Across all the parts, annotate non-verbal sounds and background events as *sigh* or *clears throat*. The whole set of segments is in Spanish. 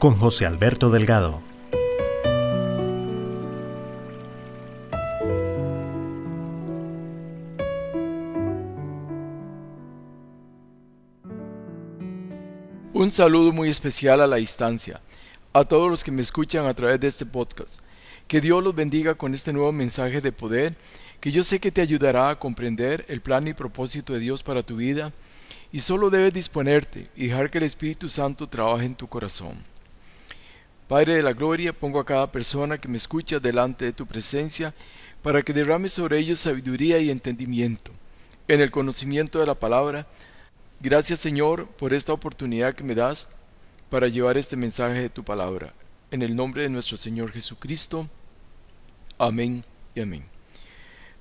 Con José Alberto Delgado. Un saludo muy especial a la distancia, a todos los que me escuchan a través de este podcast. Que Dios los bendiga con este nuevo mensaje de poder, que yo sé que te ayudará a comprender el plan y propósito de Dios para tu vida, y solo debes disponerte y dejar que el Espíritu Santo trabaje en tu corazón. Padre de la Gloria, pongo a cada persona que me escucha delante de tu presencia, para que derrame sobre ellos sabiduría y entendimiento, en el conocimiento de la palabra, Gracias Señor por esta oportunidad que me das para llevar este mensaje de tu palabra. En el nombre de nuestro Señor Jesucristo. Amén y amén.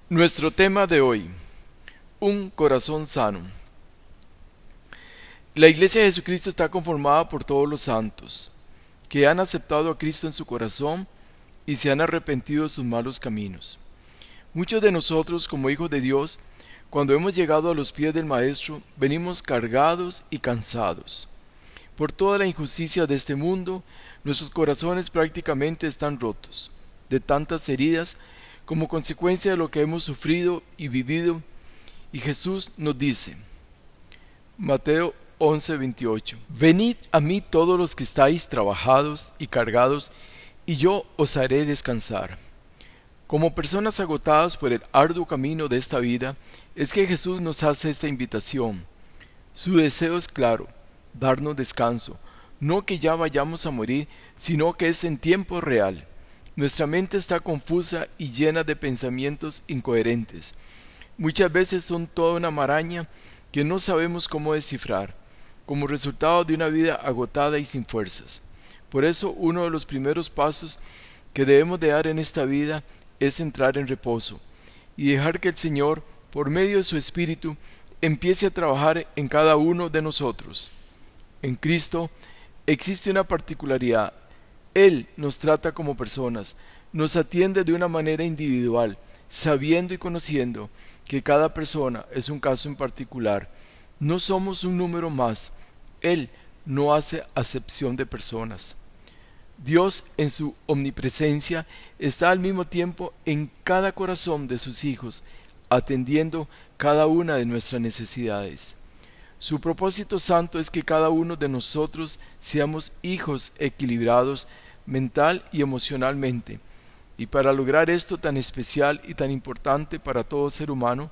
Nuestro tema de hoy, un corazón sano. La Iglesia de Jesucristo está conformada por todos los santos, que han aceptado a Cristo en su corazón y se han arrepentido de sus malos caminos. Muchos de nosotros, como hijos de Dios, cuando hemos llegado a los pies del Maestro, venimos cargados y cansados. Por toda la injusticia de este mundo, nuestros corazones prácticamente están rotos, de tantas heridas como consecuencia de lo que hemos sufrido y vivido. Y Jesús nos dice, Mateo 11:28, Venid a mí todos los que estáis trabajados y cargados, y yo os haré descansar. Como personas agotadas por el arduo camino de esta vida, es que Jesús nos hace esta invitación. Su deseo es claro, darnos descanso, no que ya vayamos a morir, sino que es en tiempo real. Nuestra mente está confusa y llena de pensamientos incoherentes. Muchas veces son toda una maraña que no sabemos cómo descifrar, como resultado de una vida agotada y sin fuerzas. Por eso uno de los primeros pasos que debemos de dar en esta vida es entrar en reposo y dejar que el Señor, por medio de su Espíritu, empiece a trabajar en cada uno de nosotros. En Cristo existe una particularidad. Él nos trata como personas, nos atiende de una manera individual, sabiendo y conociendo que cada persona es un caso en particular. No somos un número más. Él no hace acepción de personas. Dios en su omnipresencia está al mismo tiempo en cada corazón de sus hijos, atendiendo cada una de nuestras necesidades. Su propósito santo es que cada uno de nosotros seamos hijos equilibrados mental y emocionalmente. Y para lograr esto tan especial y tan importante para todo ser humano,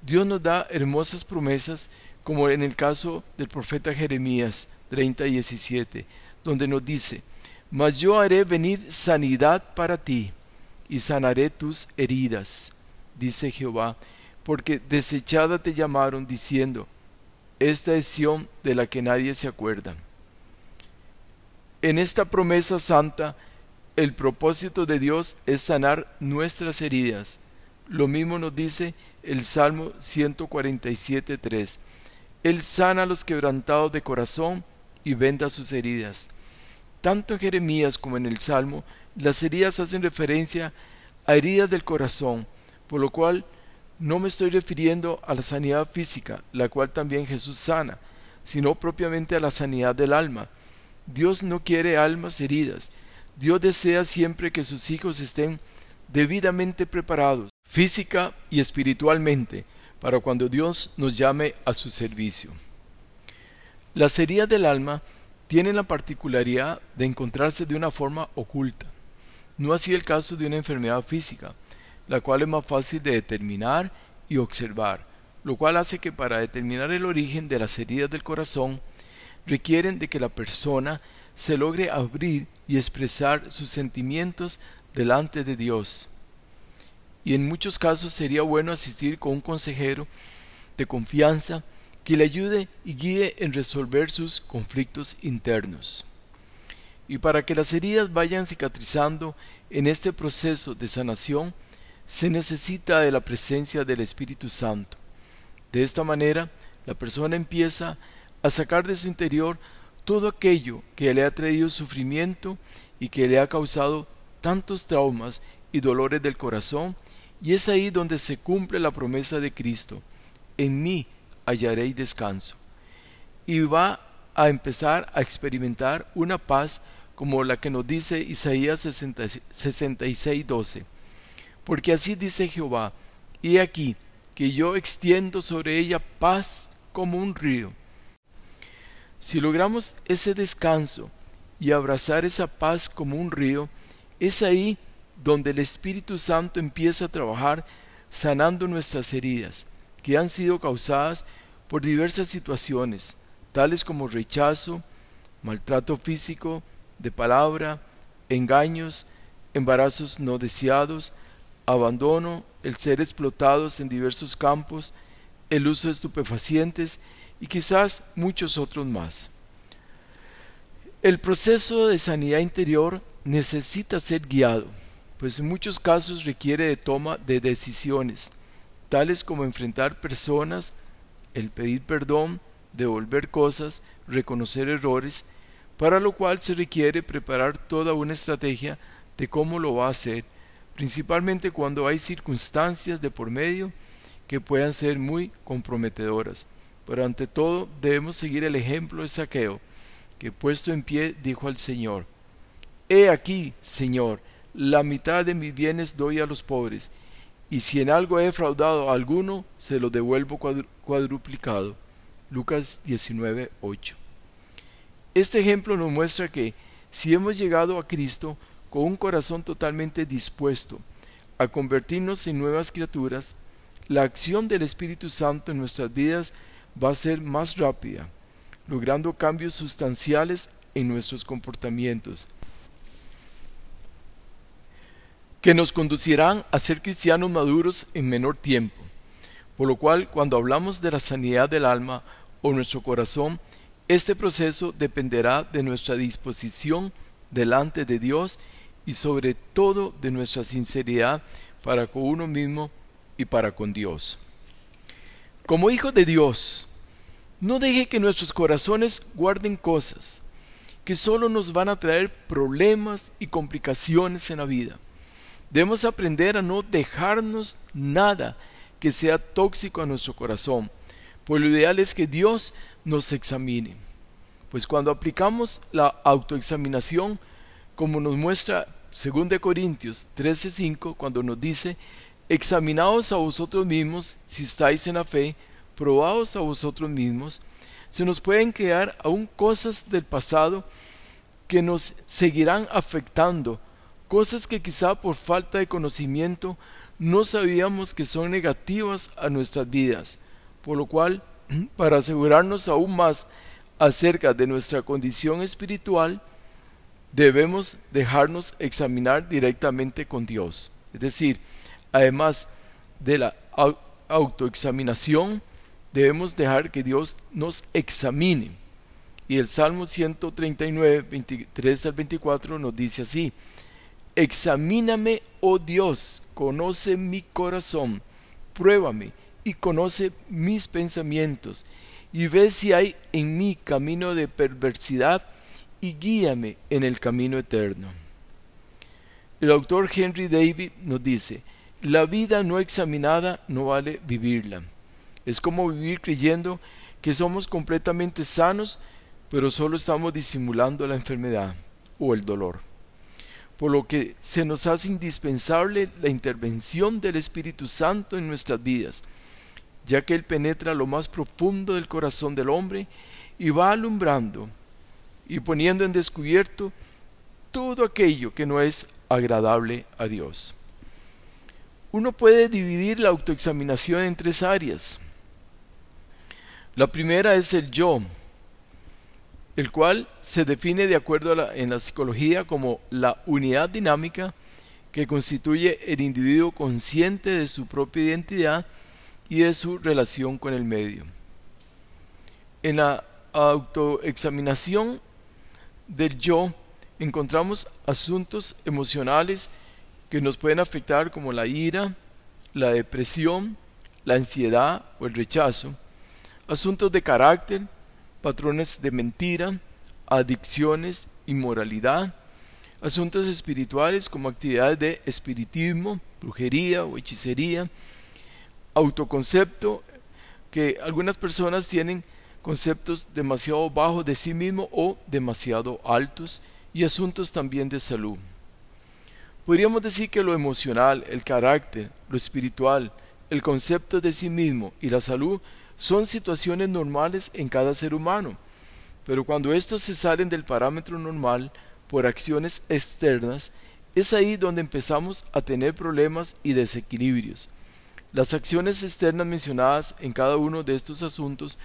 Dios nos da hermosas promesas como en el caso del profeta Jeremías 30:17, donde nos dice, mas yo haré venir sanidad para ti y sanaré tus heridas, dice Jehová, porque desechada te llamaron diciendo, esta es Sión de la que nadie se acuerda. En esta promesa santa, el propósito de Dios es sanar nuestras heridas. Lo mismo nos dice el Salmo 147.3. Él sana a los quebrantados de corazón y venda sus heridas. Tanto en Jeremías como en el Salmo, las heridas hacen referencia a heridas del corazón, por lo cual no me estoy refiriendo a la sanidad física, la cual también Jesús sana, sino propiamente a la sanidad del alma. Dios no quiere almas heridas. Dios desea siempre que sus hijos estén debidamente preparados, física y espiritualmente, para cuando Dios nos llame a su servicio. Las heridas del alma tienen la particularidad de encontrarse de una forma oculta. No así el caso de una enfermedad física, la cual es más fácil de determinar y observar, lo cual hace que para determinar el origen de las heridas del corazón requieren de que la persona se logre abrir y expresar sus sentimientos delante de Dios. Y en muchos casos sería bueno asistir con un consejero de confianza que le ayude y guíe en resolver sus conflictos internos. Y para que las heridas vayan cicatrizando en este proceso de sanación, se necesita de la presencia del Espíritu Santo. De esta manera, la persona empieza a sacar de su interior todo aquello que le ha traído sufrimiento y que le ha causado tantos traumas y dolores del corazón, y es ahí donde se cumple la promesa de Cristo, en mí hallaréis descanso. Y va a empezar a experimentar una paz como la que nos dice Isaías 66, 12. Porque así dice Jehová, y aquí que yo extiendo sobre ella paz como un río. Si logramos ese descanso y abrazar esa paz como un río, es ahí donde el Espíritu Santo empieza a trabajar sanando nuestras heridas, que han sido causadas por diversas situaciones, tales como rechazo, maltrato físico, de palabra, engaños, embarazos no deseados, abandono, el ser explotados en diversos campos, el uso de estupefacientes y quizás muchos otros más. El proceso de sanidad interior necesita ser guiado, pues en muchos casos requiere de toma de decisiones, tales como enfrentar personas, el pedir perdón, devolver cosas, reconocer errores, para lo cual se requiere preparar toda una estrategia de cómo lo va a hacer, principalmente cuando hay circunstancias de por medio que puedan ser muy comprometedoras. Pero ante todo debemos seguir el ejemplo de Saqueo, que puesto en pie dijo al Señor, He aquí, Señor, la mitad de mis bienes doy a los pobres, y si en algo he defraudado a alguno, se lo devuelvo cuadruplicado. Lucas 19, 8. Este ejemplo nos muestra que si hemos llegado a Cristo con un corazón totalmente dispuesto a convertirnos en nuevas criaturas, la acción del Espíritu Santo en nuestras vidas va a ser más rápida, logrando cambios sustanciales en nuestros comportamientos, que nos conducirán a ser cristianos maduros en menor tiempo. Por lo cual, cuando hablamos de la sanidad del alma o nuestro corazón, este proceso dependerá de nuestra disposición delante de Dios y sobre todo de nuestra sinceridad para con uno mismo y para con Dios. Como hijo de Dios, no deje que nuestros corazones guarden cosas que solo nos van a traer problemas y complicaciones en la vida. Debemos aprender a no dejarnos nada que sea tóxico a nuestro corazón, pues lo ideal es que Dios nos examine. Pues cuando aplicamos la autoexaminación, como nos muestra 2 Corintios 13:5, cuando nos dice, examinaos a vosotros mismos si estáis en la fe, probaos a vosotros mismos, se nos pueden quedar aún cosas del pasado que nos seguirán afectando, cosas que quizá por falta de conocimiento no sabíamos que son negativas a nuestras vidas, por lo cual, *clears throat* para asegurarnos aún más acerca de nuestra condición espiritual, debemos dejarnos examinar directamente con Dios. Es decir, además de la autoexaminación, debemos dejar que Dios nos examine. Y el Salmo 139, 23 al 24 nos dice así, Examíname, oh Dios, conoce mi corazón, pruébame y conoce mis pensamientos, y ve si hay en mí camino de perversidad, y guíame en el camino eterno. El autor Henry David nos dice, la vida no examinada no vale vivirla. Es como vivir creyendo que somos completamente sanos, pero solo estamos disimulando la enfermedad o el dolor. Por lo que se nos hace indispensable la intervención del Espíritu Santo en nuestras vidas, ya que Él penetra lo más profundo del corazón del hombre y va alumbrando y poniendo en descubierto todo aquello que no es agradable a Dios. Uno puede dividir la autoexaminación en tres áreas. La primera es el yo, el cual se define de acuerdo en la psicología como la unidad dinámica que constituye el individuo consciente de su propia identidad y de su relación con el medio. En la autoexaminación del yo, encontramos asuntos emocionales que nos pueden afectar como la ira, la depresión, la ansiedad o el rechazo, asuntos de carácter, patrones de mentira, adicciones, inmoralidad, asuntos espirituales como actividades de espiritismo, brujería o hechicería, autoconcepto, que algunas personas tienen conceptos demasiado bajos de sí mismo o demasiado altos, y asuntos también de salud. Podríamos decir que lo emocional, el carácter, lo espiritual, el concepto de sí mismo y la salud son situaciones normales en cada ser humano, pero cuando estos se salen del parámetro normal por acciones externas, es ahí donde empezamos a tener problemas y desequilibrios. Las acciones externas mencionadas en cada uno de estos asuntos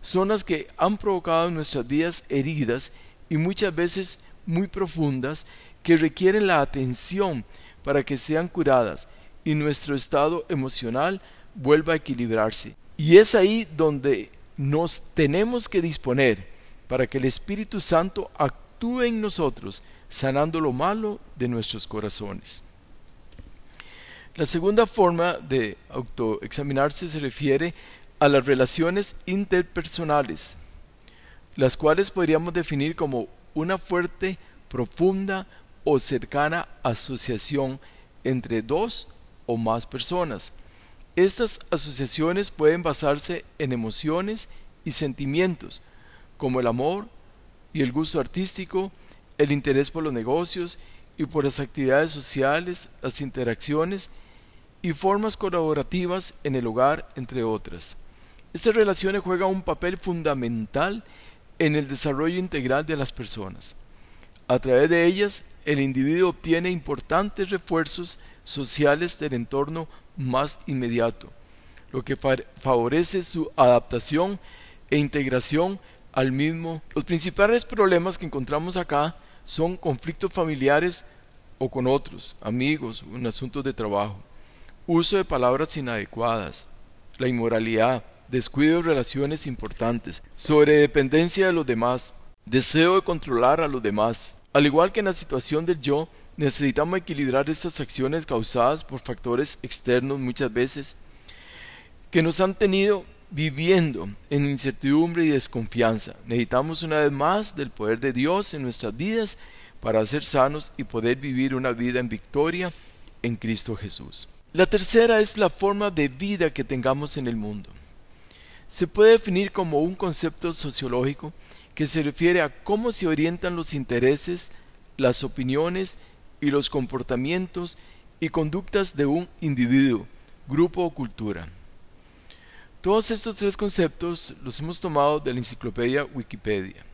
son las que han provocado en nuestras vidas heridas y muchas veces muy profundas que requieren la atención para que sean curadas y nuestro estado emocional vuelva a equilibrarse. Y es ahí donde nos tenemos que disponer para que el Espíritu Santo actúe en nosotros, sanando lo malo de nuestros corazones. La segunda forma de autoexaminarse se refiere a las relaciones interpersonales, las cuales podríamos definir como una fuerte, profunda o cercana asociación entre dos o más personas. Estas asociaciones pueden basarse en emociones y sentimientos, como el amor y el gusto artístico, el interés por los negocios y por las actividades sociales, las interacciones y formas colaborativas en el hogar, entre otras. Estas relaciones juegan un papel fundamental en el desarrollo integral de las personas. A través de ellas, el individuo obtiene importantes refuerzos sociales del entorno más inmediato, lo que favorece su adaptación e integración al mismo. Los principales problemas que encontramos acá son conflictos familiares o con otros, amigos, en asuntos de trabajo, uso de palabras inadecuadas, la inmoralidad, descuido de relaciones importantes, sobredependencia de los demás, deseo de controlar a los demás. Al igual que en la situación del yo, necesitamos equilibrar estas acciones causadas por factores externos muchas veces que nos han tenido viviendo en incertidumbre y desconfianza. Necesitamos una vez más del poder de Dios en nuestras vidas para ser sanos y poder vivir una vida en victoria en Cristo Jesús. La tercera es la forma de vida que tengamos en el mundo se puede definir como un concepto sociológico que se refiere a cómo se orientan los intereses, las opiniones y los comportamientos y conductas de un individuo, grupo o cultura. Todos estos tres conceptos los hemos tomado de la enciclopedia Wikipedia.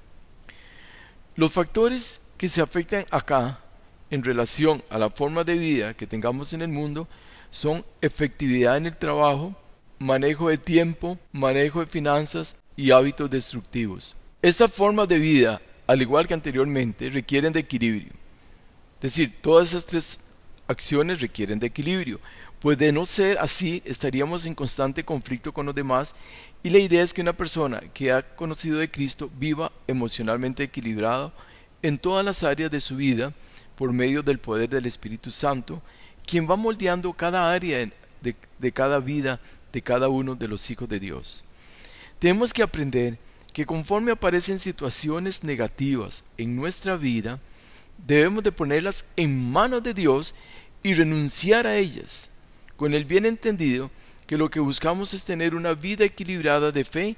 Los factores que se afectan acá en relación a la forma de vida que tengamos en el mundo son efectividad en el trabajo, manejo de tiempo, manejo de finanzas y hábitos destructivos. Estas formas de vida, al igual que anteriormente, requieren de equilibrio. Es decir, todas esas tres acciones requieren de equilibrio, pues de no ser así estaríamos en constante conflicto con los demás y la idea es que una persona que ha conocido de Cristo viva emocionalmente equilibrado en todas las áreas de su vida por medio del poder del Espíritu Santo, quien va moldeando cada área de, de cada vida de cada uno de los hijos de Dios. Tenemos que aprender que conforme aparecen situaciones negativas en nuestra vida, debemos de ponerlas en manos de Dios y renunciar a ellas, con el bien entendido que lo que buscamos es tener una vida equilibrada de fe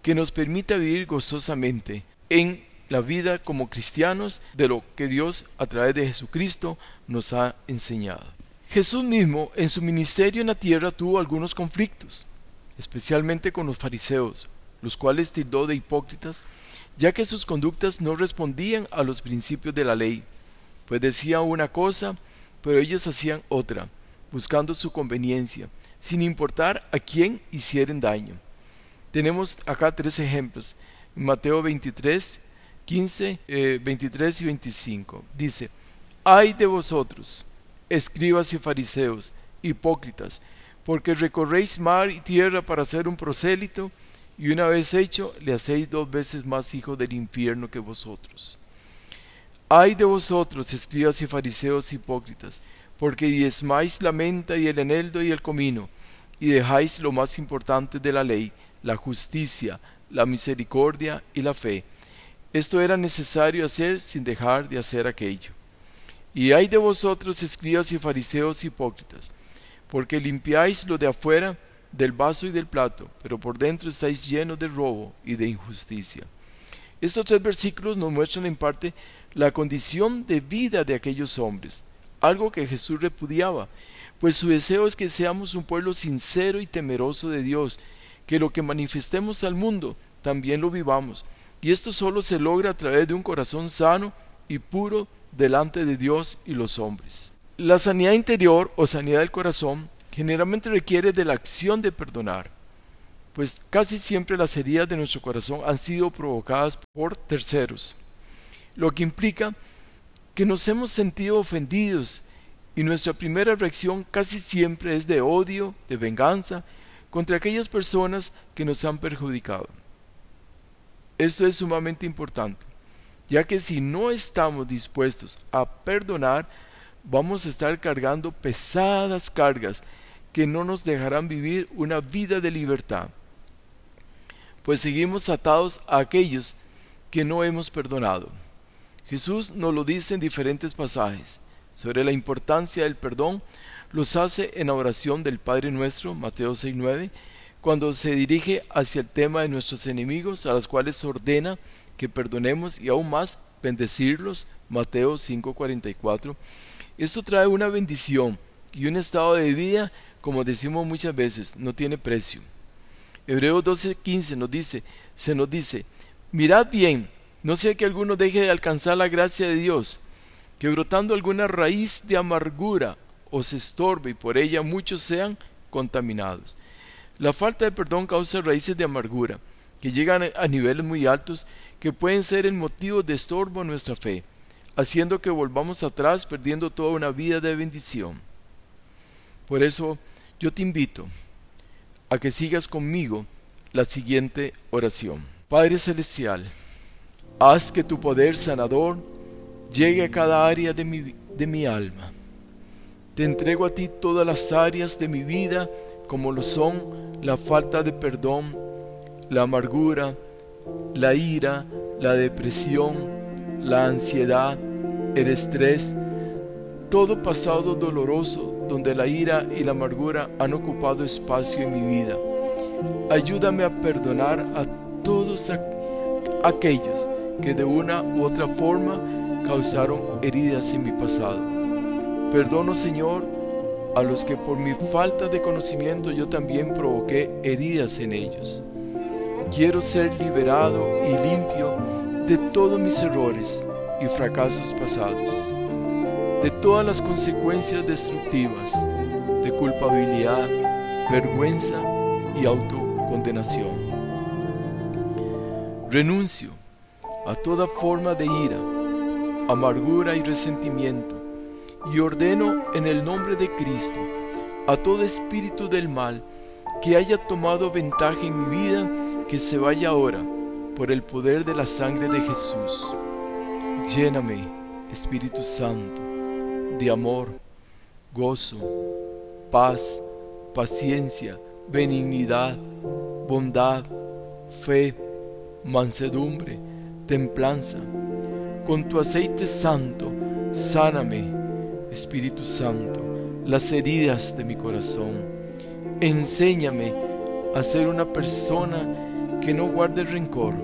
que nos permita vivir gozosamente en la vida como cristianos de lo que Dios a través de Jesucristo nos ha enseñado. Jesús mismo en su ministerio en la tierra tuvo algunos conflictos, especialmente con los fariseos, los cuales tildó de hipócritas, ya que sus conductas no respondían a los principios de la ley, pues decían una cosa, pero ellos hacían otra, buscando su conveniencia, sin importar a quién hicieran daño. Tenemos acá tres ejemplos. Mateo 23, 15, 23 y 25. Dice, ay de vosotros, escribas y fariseos, hipócritas, porque recorréis mar y tierra para ser un prosélito, y una vez hecho le hacéis dos veces más hijo del infierno que vosotros. Ay de vosotros, escribas y fariseos hipócritas, porque diezmáis la menta y el eneldo y el comino, y dejáis lo más importante de la ley, la justicia, la misericordia y la fe. Esto era necesario hacer sin dejar de hacer aquello. Y ay de vosotros, escribas y fariseos hipócritas, porque limpiáis lo de afuera del vaso y del plato, pero por dentro estáis llenos de robo y de injusticia. Estos tres versículos nos muestran en parte la condición de vida de aquellos hombres, algo que Jesús repudiaba, pues su deseo es que seamos un pueblo sincero y temeroso de Dios, que lo que manifestemos al mundo también lo vivamos, y esto solo se logra a través de un corazón sano y puro delante de Dios y los hombres. La sanidad interior o sanidad del corazón generalmente requiere de la acción de perdonar, pues casi siempre las heridas de nuestro corazón han sido provocadas por terceros lo que implica que nos hemos sentido ofendidos y nuestra primera reacción casi siempre es de odio, de venganza, contra aquellas personas que nos han perjudicado. Esto es sumamente importante, ya que si no estamos dispuestos a perdonar, vamos a estar cargando pesadas cargas que no nos dejarán vivir una vida de libertad, pues seguimos atados a aquellos que no hemos perdonado. Jesús nos lo dice en diferentes pasajes sobre la importancia del perdón, los hace en la oración del Padre Nuestro, Mateo 6.9, cuando se dirige hacia el tema de nuestros enemigos, a los cuales ordena que perdonemos y aún más bendecirlos, Mateo 5.44. Esto trae una bendición y un estado de vida, como decimos muchas veces, no tiene precio. Hebreos 12.15 nos dice, se nos dice, mirad bien, no sea que alguno deje de alcanzar la gracia de Dios, que brotando alguna raíz de amargura os estorbe y por ella muchos sean contaminados. La falta de perdón causa raíces de amargura, que llegan a niveles muy altos, que pueden ser el motivo de estorbo a nuestra fe, haciendo que volvamos atrás perdiendo toda una vida de bendición. Por eso yo te invito a que sigas conmigo la siguiente oración. Padre Celestial, Haz que tu poder sanador llegue a cada área de mi, de mi alma. Te entrego a ti todas las áreas de mi vida, como lo son la falta de perdón, la amargura, la ira, la depresión, la ansiedad, el estrés, todo pasado doloroso donde la ira y la amargura han ocupado espacio en mi vida. Ayúdame a perdonar a todos aquellos que de una u otra forma causaron heridas en mi pasado. Perdono, Señor, a los que por mi falta de conocimiento yo también provoqué heridas en ellos. Quiero ser liberado y limpio de todos mis errores y fracasos pasados, de todas las consecuencias destructivas, de culpabilidad, vergüenza y autocondenación. Renuncio a toda forma de ira, amargura y resentimiento, y ordeno en el nombre de Cristo a todo espíritu del mal que haya tomado ventaja en mi vida, que se vaya ahora por el poder de la sangre de Jesús. Lléname, Espíritu Santo, de amor, gozo, paz, paciencia, benignidad, bondad, fe, mansedumbre, templanza. Con tu aceite santo, sáname, Espíritu Santo, las heridas de mi corazón. Enséñame a ser una persona que no guarde rencor,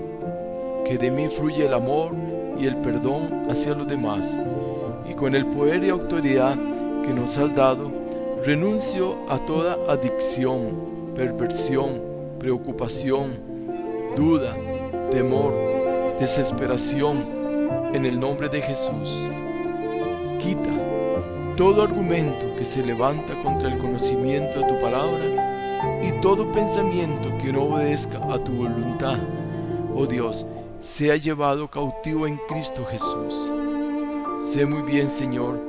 que de mí fluye el amor y el perdón hacia los demás. Y con el poder y autoridad que nos has dado, renuncio a toda adicción, perversión, preocupación, duda, temor, desesperación en el nombre de Jesús. Quita todo argumento que se levanta contra el conocimiento de tu palabra y todo pensamiento que no obedezca a tu voluntad, oh Dios, sea llevado cautivo en Cristo Jesús. Sé muy bien, Señor,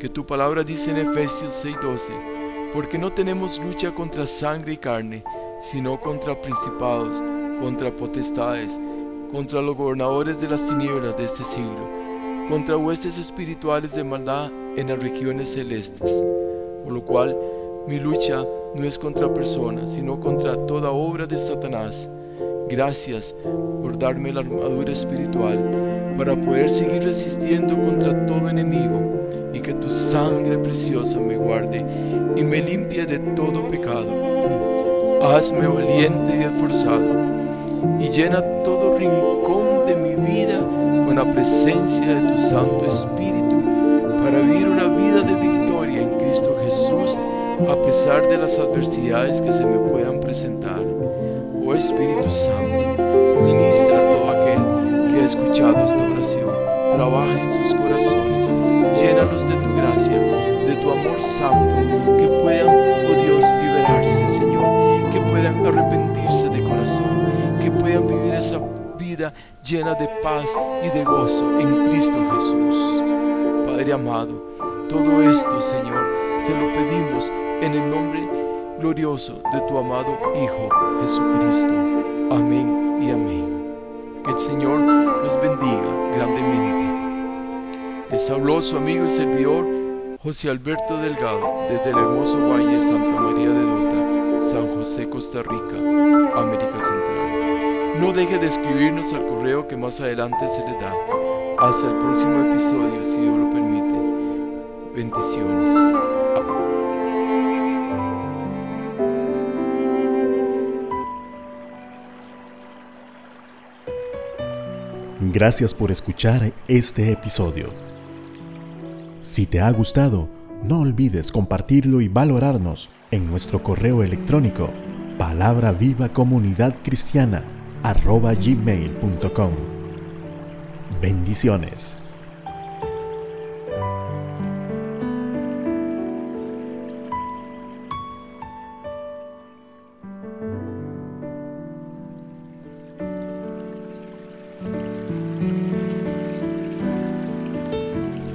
que tu palabra dice en Efesios 6:12, porque no tenemos lucha contra sangre y carne, sino contra principados, contra potestades, contra los gobernadores de las tinieblas de este siglo, contra huestes espirituales de maldad en las regiones celestes, por lo cual mi lucha no es contra personas, sino contra toda obra de Satanás. Gracias por darme la armadura espiritual para poder seguir resistiendo contra todo enemigo y que tu sangre preciosa me guarde y me limpie de todo pecado. Hazme valiente y esforzado y llena todo rincón de mi vida con la presencia de tu Santo Espíritu para vivir una vida de victoria en Cristo Jesús a pesar de las adversidades que se me puedan presentar. Oh Espíritu Santo, ministra escuchado esta oración. Trabaja en sus corazones, llénalos de tu gracia, de tu amor santo, que puedan, oh Dios, liberarse, Señor, que puedan arrepentirse de corazón, que puedan vivir esa vida llena de paz y de gozo en Cristo Jesús. Padre amado, todo esto, Señor, se lo pedimos en el nombre glorioso de tu amado Hijo Jesucristo. Les habló su amigo y servidor José Alberto Delgado desde el hermoso Valle Santa María de Dota, San José, Costa Rica, América Central. No deje de escribirnos al correo que más adelante se le da. Hasta el próximo episodio, si Dios lo permite. Bendiciones. Gracias por escuchar este episodio. Si te ha gustado, no olvides compartirlo y valorarnos en nuestro correo electrónico palabra viva comunidad cristiana gmail.com. Bendiciones.